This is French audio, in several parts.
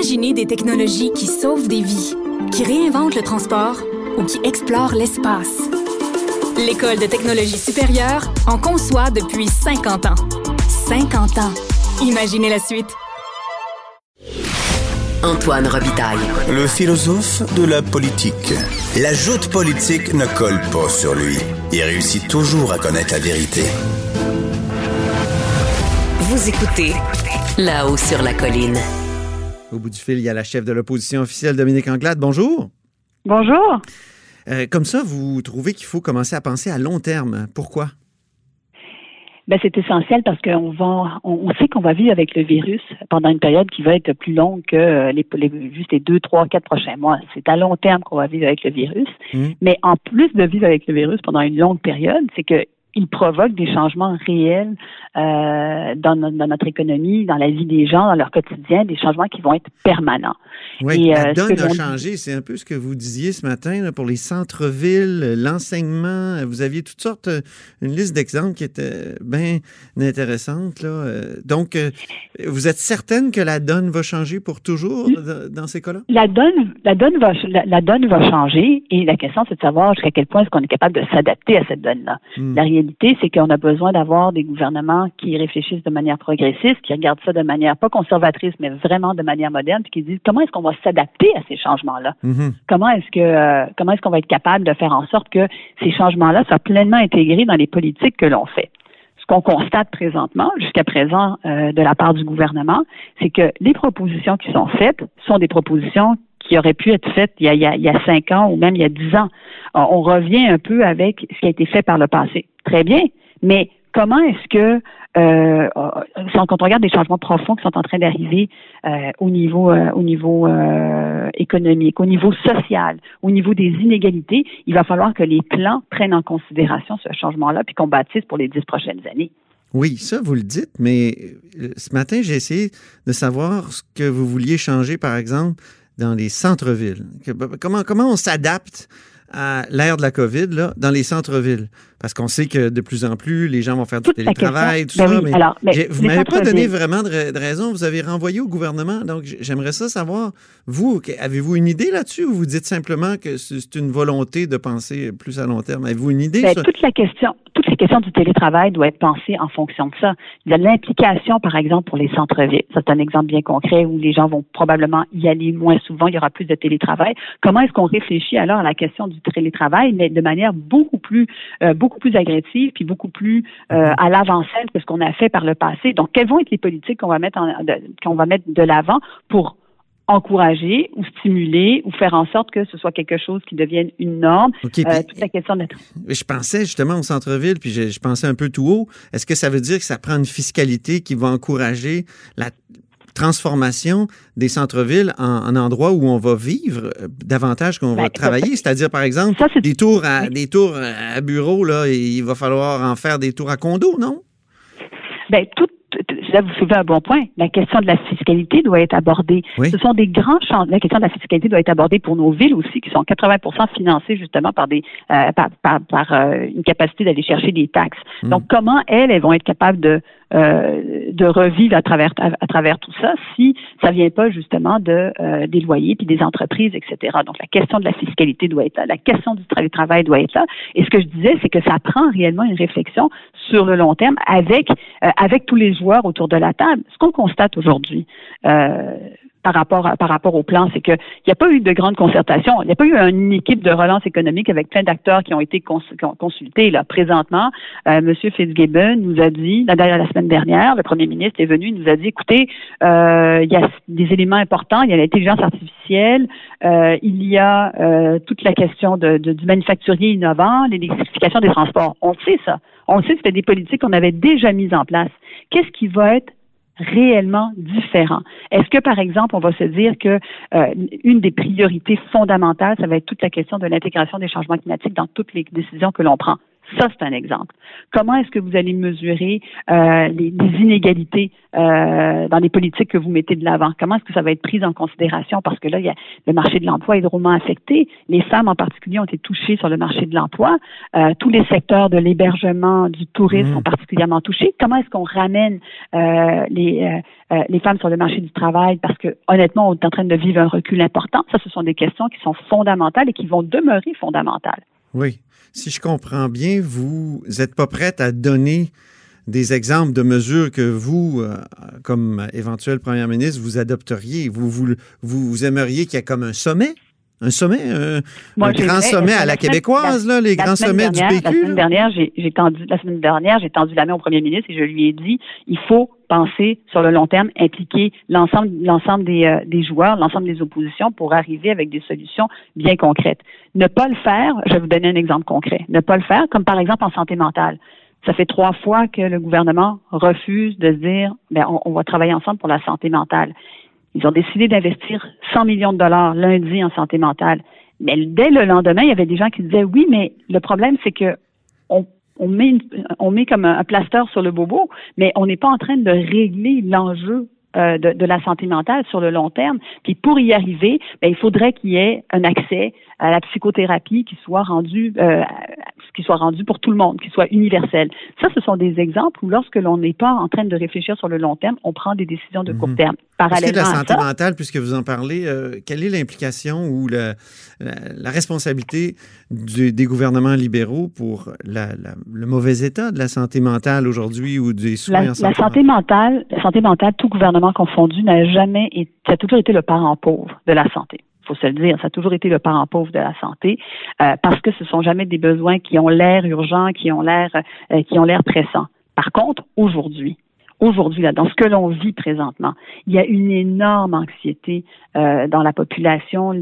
Imaginez des technologies qui sauvent des vies, qui réinventent le transport ou qui explorent l'espace. L'École de technologie supérieure en conçoit depuis 50 ans. 50 ans. Imaginez la suite. Antoine Robitaille. Le philosophe de la politique. La joute politique ne colle pas sur lui. Il réussit toujours à connaître la vérité. Vous écoutez là-haut sur la colline. Au bout du fil, il y a la chef de l'opposition officielle, Dominique Anglade. Bonjour. Bonjour. Euh, comme ça, vous trouvez qu'il faut commencer à penser à long terme. Pourquoi? Ben, c'est essentiel parce qu'on va, on, sait qu'on va vivre avec le virus pendant une période qui va être plus longue que les, juste les deux, trois, quatre prochains mois. C'est à long terme qu'on va vivre avec le virus. Mmh. Mais en plus de vivre avec le virus pendant une longue période, c'est que il provoque des changements réels euh, dans, notre économie, dans la vie des gens, dans leur quotidien, des changements qui vont être permanents. Oui, la euh, donne a changé. C'est un peu ce que vous disiez ce matin pour les centres-villes, l'enseignement. Vous aviez toutes sortes, euh, une liste d'exemples qui était bien intéressante. Là. Donc, vous êtes certaine que la donne va changer pour toujours dans ces cas-là? La donne, la donne va, la, donne va changer et la question, c'est de savoir jusqu'à quel point est-ce qu'on est capable de s'adapter à cette donne-là. Hmm réalité, c'est qu'on a besoin d'avoir des gouvernements qui réfléchissent de manière progressiste, qui regardent ça de manière pas conservatrice, mais vraiment de manière moderne, puis qui disent comment est-ce qu'on va s'adapter à ces changements-là? Mm-hmm. Comment est-ce que euh, comment est-ce qu'on va être capable de faire en sorte que ces changements-là soient pleinement intégrés dans les politiques que l'on fait? Ce qu'on constate présentement, jusqu'à présent, euh, de la part du gouvernement, c'est que les propositions qui sont faites sont des propositions qui auraient pu être faites il y a, il y a cinq ans ou même il y a dix ans. On revient un peu avec ce qui a été fait par le passé très bien, mais comment est-ce que euh, quand on regarde des changements profonds qui sont en train d'arriver euh, au niveau euh, économique, au niveau social, au niveau des inégalités, il va falloir que les plans prennent en considération ce changement-là puis qu'on bâtisse pour les dix prochaines années. Oui, ça, vous le dites, mais ce matin, j'ai essayé de savoir ce que vous vouliez changer, par exemple, dans les centres-villes. Comment, comment on s'adapte à l'ère de la COVID là, dans les centres-villes? Parce qu'on sait que de plus en plus, les gens vont faire du télétravail, tout ben ça. mais, alors, vous ne m'avez pas donné vraiment de, raison. Vous avez renvoyé au gouvernement. Donc, j'aimerais ça savoir, vous, avez-vous une idée là-dessus ou vous dites simplement que c'est une volonté de penser plus à long terme? Avez-vous une idée? Ben, toute la question, toute la question du télétravail doit être pensée en fonction de ça. Il y a l'implication, par exemple, pour les centres-villes. C'est un exemple bien concret où les gens vont probablement y aller moins souvent. Il y aura plus de télétravail. Comment est-ce qu'on réfléchit alors à la question du télétravail, mais de manière beaucoup plus, euh, beaucoup plus agressive puis beaucoup plus euh, à l'avancelle que ce qu'on a fait par le passé. Donc, quelles vont être les politiques qu'on va mettre qu'on va mettre de l'avant pour encourager ou stimuler ou faire en sorte que ce soit quelque chose qui devienne une norme? Euh, toute la question de... Je pensais justement au centre-ville, puis je, je, pensais un peu tout haut. Est-ce que ça veut dire que ça prend une fiscalité qui va encourager la, transformation des centres-villes en, endroits où on va vivre euh, davantage qu'on va ben, travailler. C'est-à-dire, par exemple, des tours à des tours à bureau, là, il va falloir en faire des tours à condo, non? Bien, tout, là, vous soulevez un bon point. La question de la fiscalité doit être abordée. Ce sont des grands champs. La question de la fiscalité doit être abordée pour nos villes aussi, qui sont 80% financées justement par des euh, par, par, euh, une capacité d'aller chercher des taxes. Hmm. Donc, comment elles, elles vont être capables de euh, de revivre à travers à, travers tout ça si ça vient pas justement de des loyers puis des entreprises, etc. Donc, la question de la fiscalité doit être là. La question du travail doit être là. Et ce que je disais, c'est que ça prend réellement une réflexion sur le long terme avec avec tous les joueurs autour de la table. Ce qu'on constate aujourd'hui, euh, par rapport par rapport au plan, c'est qu'il n'y a pas eu de grande concertation. Il n'y a pas eu une équipe de relance économique avec plein d'acteurs qui ont été consultés. Là, présentement, euh, M. Fitzgibbon nous a dit, la, la semaine dernière, le premier ministre est venu, il nous a dit, écoutez, euh, il y a des éléments importants. Il y a l'intelligence artificielle, euh, il y a euh, toute la question de, du manufacturier innovant, l'électrification des transports. On sait ça. On sait que c'était des politiques qu'on avait déjà mises en place. Qu'est-ce qui va être réellement différent. Est-ce que, par exemple, on va se dire que euh, une des priorités fondamentales, ça va être toute la question de l'intégration des changements climatiques dans toutes les décisions que l'on prend? Ça, c'est un exemple. Comment est-ce que vous allez mesurer euh, les, inégalités euh, dans les politiques que vous mettez de l'avant? Comment est-ce que ça va être pris en considération? Parce que là, il y a, le marché de l'emploi est drôlement affecté. Les femmes en particulier ont été touchées sur le marché de l'emploi. Euh, tous les secteurs de l'hébergement, du tourisme mmh. sont particulièrement touchés. Comment est-ce qu'on ramène les, les femmes sur le marché du travail? Parce que honnêtement, on est en train de vivre un recul important. Ça, ce sont des questions qui sont fondamentales et qui vont demeurer fondamentales. Oui. Si je comprends bien, vous n'êtes pas prête à donner des exemples de mesures que vous, euh, comme éventuel premier ministre, vous adopteriez. Vous, vous, vous aimeriez qu'il y ait comme un sommet? Un sommet, un, grand sommet à la, québécoise, là, les grands sommets du PQ. La semaine dernière, j'ai tendu, la semaine dernière, j'ai tendu la main au premier ministre et je lui ai dit, il faut penser sur le long terme, impliquer l'ensemble, l'ensemble des, euh, des joueurs, l'ensemble des oppositions pour arriver avec des solutions bien concrètes. Ne pas le faire, je vais vous donner un exemple concret. Ne pas le faire, comme par exemple en santé mentale. Ça fait trois fois que le gouvernement refuse de se dire, ben, on, on va travailler ensemble pour la santé mentale. Ils ont décidé d'investir 100 millions de dollars lundi en santé mentale. Mais dès le lendemain, il y avait des gens qui disaient oui, mais le problème, c'est que on, met, on met comme un, plaster sur le bobo, mais on n'est pas en train de régler l'enjeu euh, de, la santé mentale sur le long terme. Puis pour y arriver, ben, il faudrait qu'il y ait un accès à la psychothérapie qui soit rendu euh, qui soit rendu pour tout le monde, qui soit universel. Ça, ce sont des exemples où lorsque l'on n'est pas en train de réfléchir sur le long terme, on prend des décisions de court mhm. terme. Parallèlement de la santé mentale, puisque vous en parlez, euh, quelle est l'implication ou la, la, responsabilité des gouvernements libéraux pour le mauvais état de la santé mentale aujourd'hui ou des soins la, santé, la santé mentale, la santé mentale, tout gouvernement confondu, n'a jamais été, ça a toujours été le parent pauvre de la santé faut se le dire, ça a toujours été le parent pauvre de la santé, euh, parce que ce sont jamais des besoins qui ont l'air urgents, qui ont l'air, euh, qui ont l'air pressants. Par contre, aujourd'hui, aujourd'hui, là, dans ce que l'on vit présentement, il y a une énorme anxiété euh, dans la population.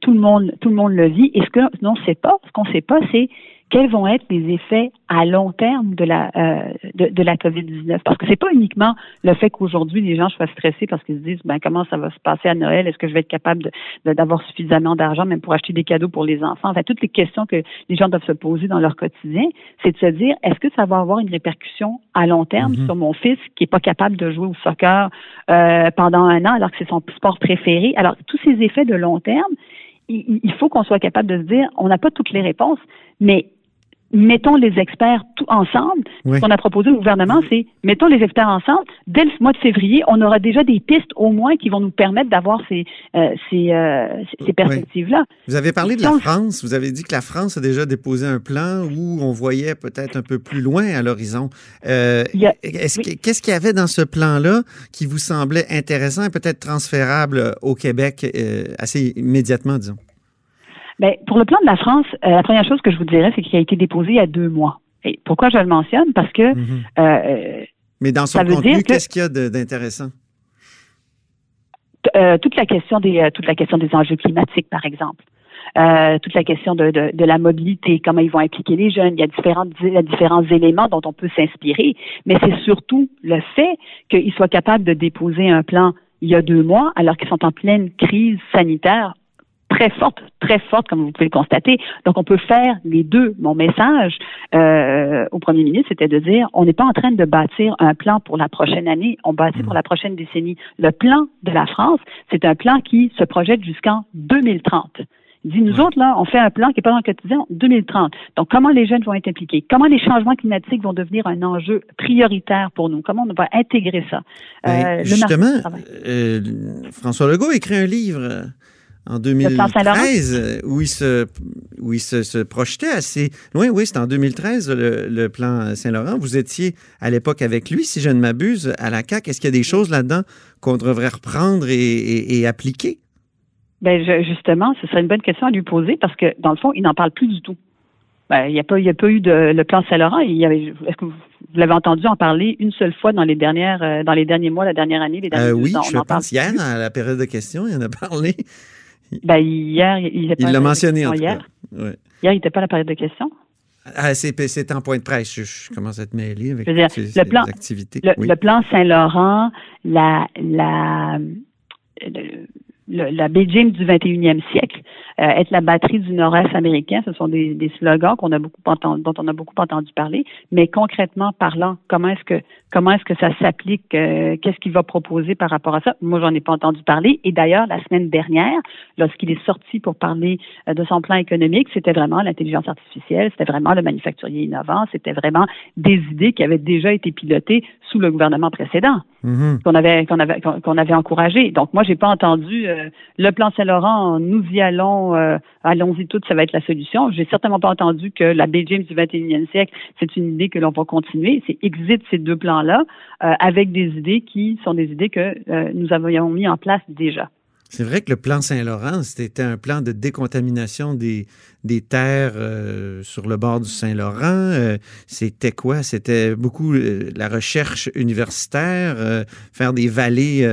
Tout le monde, tout le monde le vit. Et ce que ne sait pas, ce qu'on ne sait pas, c'est quels vont être les effets à long terme de la euh, de, la COVID-19? Parce que c'est pas uniquement le fait qu'aujourd'hui les gens soient stressés parce qu'ils se disent ben comment ça va se passer à Noël? Est-ce que je vais être capable d'avoir suffisamment d'argent même pour acheter des cadeaux pour les enfants? Enfin toutes les questions que les gens doivent se poser dans leur quotidien c'est de se dire est-ce que ça va avoir une répercussion à long terme mm-hmm. sur mon fils qui est pas capable de jouer au soccer euh, pendant un an alors que c'est son sport préféré? Alors tous ces effets de long terme il faut qu'on soit capable de se dire, on n'a pas toutes les réponses, mais mettons les experts tout ensemble. Ce qu'on a proposé au gouvernement, c'est mettons les experts ensemble. Dès le mois de février, on aura déjà des pistes au moins qui vont nous permettre d'avoir ces, euh, ces, euh, ces perspectives-là. Vous avez parlé de la France. Vous avez dit que la France a déjà déposé un plan où on voyait peut-être un peu plus loin à l'horizon. Euh, qu'est-ce qu'il y avait dans ce plan-là qui vous semblait intéressant et peut-être transférable au Québec assez immédiatement, disons? Bien, pour le plan de la France, euh, la première chose que je vous dirais, c'est qu'il a été déposé il y a deux mois. Et pourquoi je le mentionne? Parce que. Mhm. Euh, Mais dans son contenu, qu'est-ce qu'il y a d'intéressant? Euh, toute la question des toute la question des enjeux climatiques, par exemple. toute la question de, de, la mobilité, comment ils vont impliquer les jeunes. Il y a différents, il y a différents éléments dont on peut s'inspirer, mais c'est surtout le fait qu'ils soient capables de déposer un plan il y a deux mois, alors qu'ils sont en pleine crise sanitaire très forte, très forte, comme vous pouvez le constater. Donc, on peut faire les deux. Mon message euh, au premier ministre, c'était de dire, on n'est pas en train de bâtir un plan pour la prochaine année, on bâtit pour la prochaine décennie. Le plan de la France, c'est un plan qui se projette jusqu'en 2030. Il dit, nous autres, là, on fait un plan qui n'est pas dans le quotidien 2030. Donc, comment les jeunes vont être impliqués? Comment les changements climatiques vont devenir un enjeu prioritaire pour nous? Comment on va intégrer ça? Ben, euh, justement, euh, François Legault écrit un livre en 2013, euh, où il se, où il se, projetait assez loin. Oui, c'était en 2013, le, plan Saint-Laurent. Vous étiez à l'époque avec lui, si je ne m'abuse, à la CAQ. Est-ce qu'il y a des choses là-dedans qu'on devrait reprendre et, appliquer? Bien, justement, ce serait une bonne question à lui poser parce que, dans le fond, il n'en parle plus du tout. Ben, il n'y a, pas, a pas eu de le plan Saint-Laurent. Est-ce que vous, l'avez entendu en parler une seule fois dans les dernières, euh, dans les derniers mois, la dernière année, les derniers euh, Oui, je pense hier, à la période de questions, il en a parlé. Ben, hier, il n'était pas. Il l'a mentionné en hier. Hier, il n'était pas à la période de questions. Ah, c'est en point de presse. Je, commence à être mêlé avec le plan, activités. Le, plan Saint-Laurent, la, la, la Beijing du 21e siècle, être la batterie du Nord-Est américain. Ce sont des, des slogans qu'on a beaucoup entendu, dont on a beaucoup entendu parler. Mais concrètement parlant, comment est-ce que comment est-ce que ça s'applique Qu'est-ce qu'il va proposer par rapport à ça? Moi, j'en ai pas entendu parler. Et d'ailleurs, la semaine dernière, lorsqu'il est sorti pour parler de son plan économique, c'était vraiment l'intelligence artificielle, c'était vraiment le manufacturier innovant, c'était vraiment des idées qui avaient déjà été pilotées sous le gouvernement précédent, mm-hmm. qu'on avait qu'on avait qu'on avait encouragé. Donc moi, j'ai pas entendu euh, le plan Saint-Laurent, nous y allons, euh, allons-y toutes, ça va être la solution. J'ai certainement pas entendu que la Bay James du 21e siècle, c'est une idée que l'on va continuer. C'est exit ces deux plans-là euh, avec des idées qui sont des idées que nous avions mis en place déjà. C'est vrai que le plan Saint-Laurent, c'était un plan de décontamination des, des terres euh, sur le bord du Saint-Laurent. Euh, c'était quoi? C'était beaucoup euh, la recherche universitaire, faire des vallées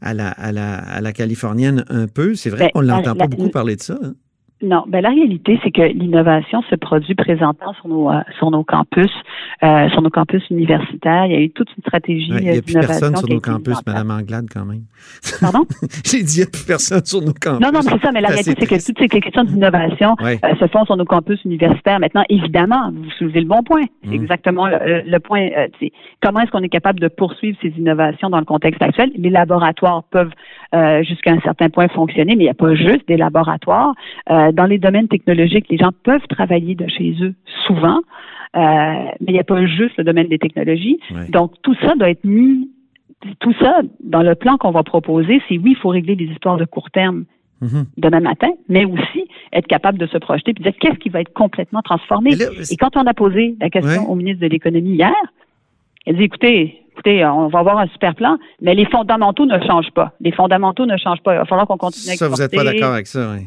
à, la, à, la, à la californienne un peu. C'est vrai ben, qu'on ne l'entend pas beaucoup parler de ça. Hein? Non, ben la réalité, c'est que l'innovation se produit présentement sur nos euh, sur nos campus, euh, sur nos campus universitaires. Il y a eu toute une stratégie Il n'y a plus personne sur nos campus, Madame Anglade, quand même. Pardon? J'ai dit il n'y a plus personne sur nos campus. Non, non, mais c'est ça, mais la réalité, c'est que toutes ces questions d'innovation euh, se font sur nos campus universitaires. Maintenant, évidemment, vous soulevez le bon point. C'est mm. exactement le, point. comment est-ce qu'on est capable de poursuivre ces innovations dans le contexte actuel? Les laboratoires peuvent jusqu'à un certain point fonctionner, mais il n'y a pas juste des laboratoires euh, dans les domaines technologiques, les gens peuvent travailler de chez eux souvent, euh, mais il n'y a pas juste le domaine des technologies. Donc, tout ça doit être mis, tout ça, dans le plan qu'on va proposer, c'est oui, il faut régler des histoires de court terme mm-hmm. demain matin, mais aussi être capable de se projeter et dire qu'est-ce qui va être complètement transformé. Et quand on a posé la question au ministre de l'Économie hier, elle dit, écoutez, écoutez, on va avoir un super plan, mais les fondamentaux ne changent pas. Les fondamentaux ne changent pas. Il va falloir qu'on continue à Ça, vous n'êtes pas d'accord avec ça, oui.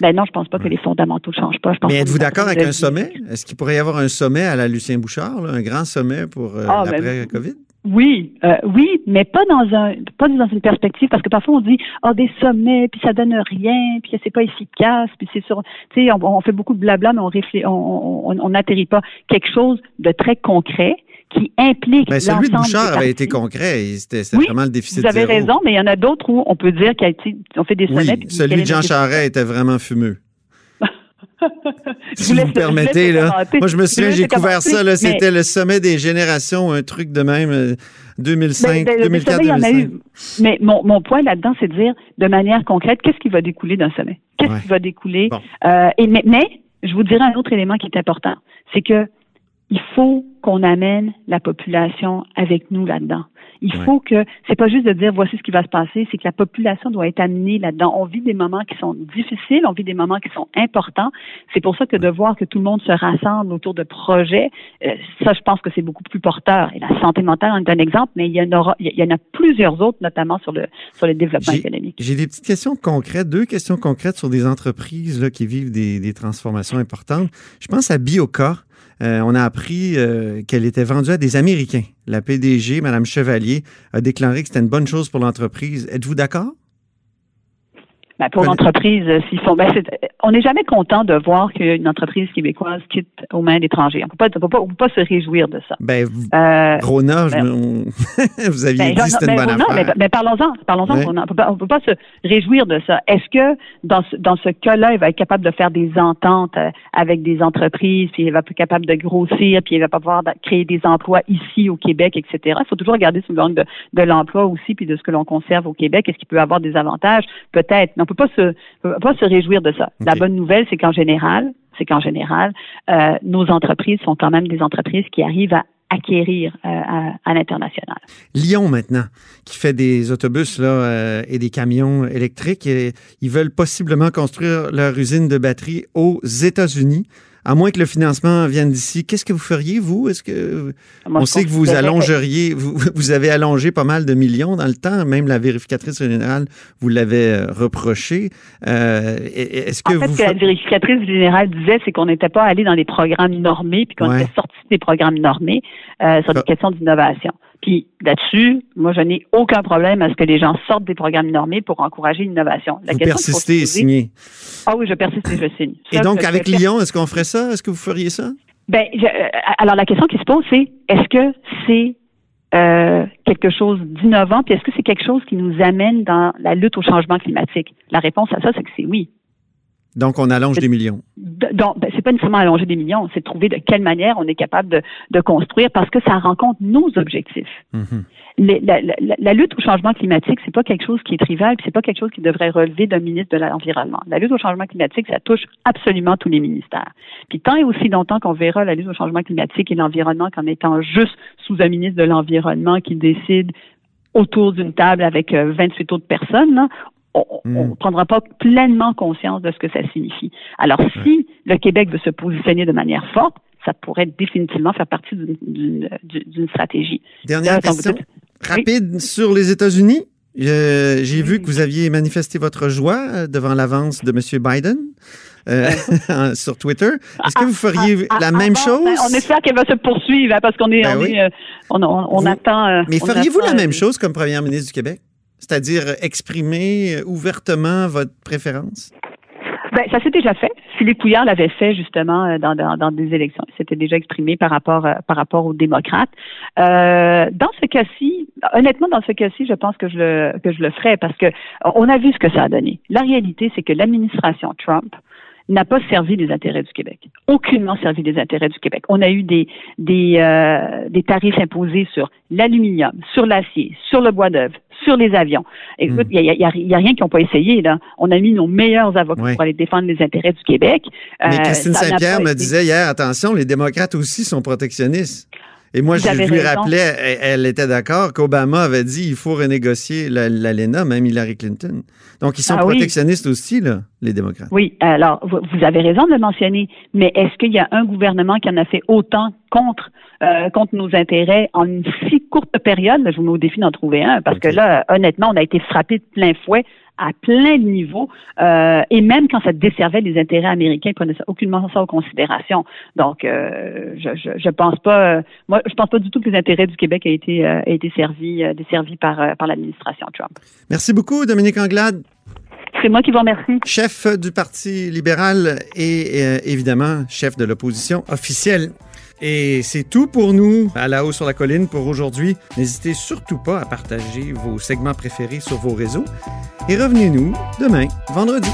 Ben non, je pense pas que les fondamentaux ne changent pas. Mais êtes-vous d'accord avec un sommet? Est-ce qu'il pourrait y avoir un sommet à la Lucien Bouchard, un grand sommet pour euh, ah, ben l'après-COVID? Oui, euh, oui, mais pas dans un pas dans une perspective parce que parfois on dit oh des sommets puis ça donne rien puis c'est pas efficace puis c'est sur tu sais on, fait beaucoup de blabla mais on réfléchit on n'atterrit on, pas quelque chose de très concret qui implique mais celui de Bouchard avait été concret. C'était vraiment le déficit Vous avez raison, mais il y en a d'autres où on peut dire qu'on fait des sommets. Oui, celui de Jean Charest était vraiment fumeux. si vous, me permettez, là. Moi, je me souviens, j'ai couvert ça, là. C'était le sommet des générations, un truc de même, 2005, 2004, 2005. Mais mon, mon point là-dedans, c'est de dire, de manière concrète, qu'est-ce qui va découler d'un sommet? Qu'est-ce qui va découler? Euh, et, mais, mais, je vous dirais un autre élément qui est important. C'est que il faut qu'on amène la population avec nous là-dedans. Il faut que c'est pas juste de dire voici ce qui va se passer, c'est que la population doit être amenée là-dedans. On vit des moments qui sont difficiles, on vit des moments qui sont importants. C'est pour ça que de voir que tout le monde se rassemble autour de projets, euh, ça, je pense que c'est beaucoup plus porteur. Et la santé mentale en est un exemple, mais il y en aura, il y en a plusieurs autres, notamment sur le sur le développement économique. J'ai des petites questions concrètes, deux questions concrètes sur des entreprises là, qui vivent des, des transformations importantes. Je pense à Bioca. Euh, on a appris euh, qu'elle était vendue à des Américains. La PDG, Mme Chevalier, a déclaré que c'était une bonne chose pour l'entreprise. Êtes-vous d'accord? Ben, pour l'entreprise, euh, s'ils font, ben, on n'est jamais content de voir qu'une entreprise québécoise quitte aux mains d'étrangers. On ne peut pas, se réjouir de ça. Ben, euh, Rona, ben, vous aviez dit c'était une bonne affaire. Mais, parlons-en, parlons-en. On ne peut, pas se réjouir de ça. Est-ce que dans ce, dans ce cas-là, il va être capable de faire des ententes euh, avec des entreprises, puis il va être capable de grossir, puis il va pas pouvoir créer des emplois ici au Québec, etc. Il faut toujours regarder sous l'angle de, de l'emploi aussi, puis de ce que l'on conserve au Québec. Est-ce qu'il peut avoir des avantages? Peut-être peut pas se, peut pas se réjouir de ça. La bonne nouvelle, c'est qu'en général, c'est qu'en général, euh, nos entreprises sont quand même des entreprises qui arrivent à acquérir euh, à, l'international. Lyon maintenant, qui fait des autobus là, euh, et des camions électriques, ils veulent possiblement construire leur usine de batterie aux États-Unis à moins que le financement vienne d'ici, qu'est-ce que vous feriez, vous? Est-ce que on sait que vous allongeriez, vous, vous, avez allongé pas mal de millions dans le temps, même la vérificatrice générale vous l'avait euh, reproché. Euh, est-ce que en fait, ce que la vérificatrice générale disait, c'est qu'on n'était pas allé dans les programmes normés, puis qu'on était sorti des programmes normés euh, sur des ah. questions d'innovation. Puis là-dessus, moi, je n'ai aucun problème à ce que les gens sortent des programmes normés pour encourager l'innovation. Vous persistez et signez. Ah oui, je persiste et je signe. et donc, avec Lyon, est-ce qu'on ferait ça? Est-ce que vous feriez ça? Ben, euh, alors la question qui se pose, c'est est-ce que c'est euh, quelque chose d'innovant, puis est-ce que c'est quelque chose qui nous amène dans la lutte au changement climatique? La réponse à ça, c'est que c'est oui. Donc, on allonge des millions. Donc, ben, c'est pas nécessairement allonger des millions, c'est de trouver de quelle manière on est capable de, construire parce que ça rencontre nos objectifs. Mhm. la, lutte au changement climatique, c'est pas quelque chose qui est trivial, c'est pas quelque chose qui devrait relever d'un ministre de l'environnement. La lutte au changement climatique, ça touche absolument tous les ministères. Puis tant et aussi longtemps qu'on verra la lutte au changement climatique et l'environnement comme étant juste sous un ministre de l'environnement qui décide autour d'une table avec 28 euh, autres personnes, on ne hmm. prendra pas pleinement conscience de ce que ça signifie. Alors, si le Québec veut se positionner de manière forte, ça pourrait définitivement faire partie d'une stratégie. Dernière question, rapide sur les États-Unis. J'ai vu que vous aviez manifesté votre joie euh, devant l'avance de M. Biden. Euh, sur Twitter. Est-ce que vous feriez ah, ah, la ah, même chose? Ben, on espère qu'elle va se poursuivre hein, parce qu'on est, ben on, euh, attend. mais feriez-vous la même chose comme première ministre du Québec? C'est-à-dire exprimer ouvertement votre préférence? Ben, ça s'est déjà fait. Philippe Couillard l'avait fait justement euh, dans, dans, des élections. Il s'était déjà exprimé par rapport euh, par rapport aux démocrates. Euh, dans ce cas-ci, honnêtement, dans ce cas-ci, je pense que je le que je le ferais parce que on a vu ce que ça a donné. La réalité, c'est que l'administration Trump n'a pas servi les intérêts du Québec. Aucunement servi les intérêts du Québec. On a eu des des, euh, des tarifs imposés sur l'aluminium, sur l'acier, sur le bois d'œuvre, sur les avions. Écoute, il n'y a, y a, rien qu'ils n'ont pas essayé. Là. On a mis nos meilleurs avocats pour aller défendre les intérêts du Québec. Mais euh, Christine Saint-Pierre me disait hier, attention, les démocrates aussi sont protectionnistes. Et moi, je lui rappelais, elle, était d'accord qu'Obama avait dit il faut renégocier l'ALENA, même Hillary Clinton. Donc, ils sont ah protectionnistes aussi, là, les démocrates. Oui, alors, vous avez raison de le mentionner, mais est-ce qu'il y a un gouvernement qui en a fait autant contre, euh, contre nos intérêts en une si courte période? Je vous mets au défi d'en trouver un, parce que là, honnêtement, on a été frappé de plein fouet à plein de niveaux. Euh, et même quand ça desservait les intérêts américains, ils prenaient ça, aucunement ça en considération. Donc, euh, je, je, je, pense pas, euh, moi, je pense pas du tout que les intérêts du Québec aient été, aient été servis, desservis par, par l'administration Trump. Merci beaucoup, Dominique Anglade. C'est moi qui vous remercie. Chef du Parti libéral et évidemment chef de l'opposition officielle. Et c'est tout pour nous à la haut sur la colline pour aujourd'hui. N'hésitez surtout pas à partager vos segments préférés sur vos réseaux et revenez-nous demain, vendredi.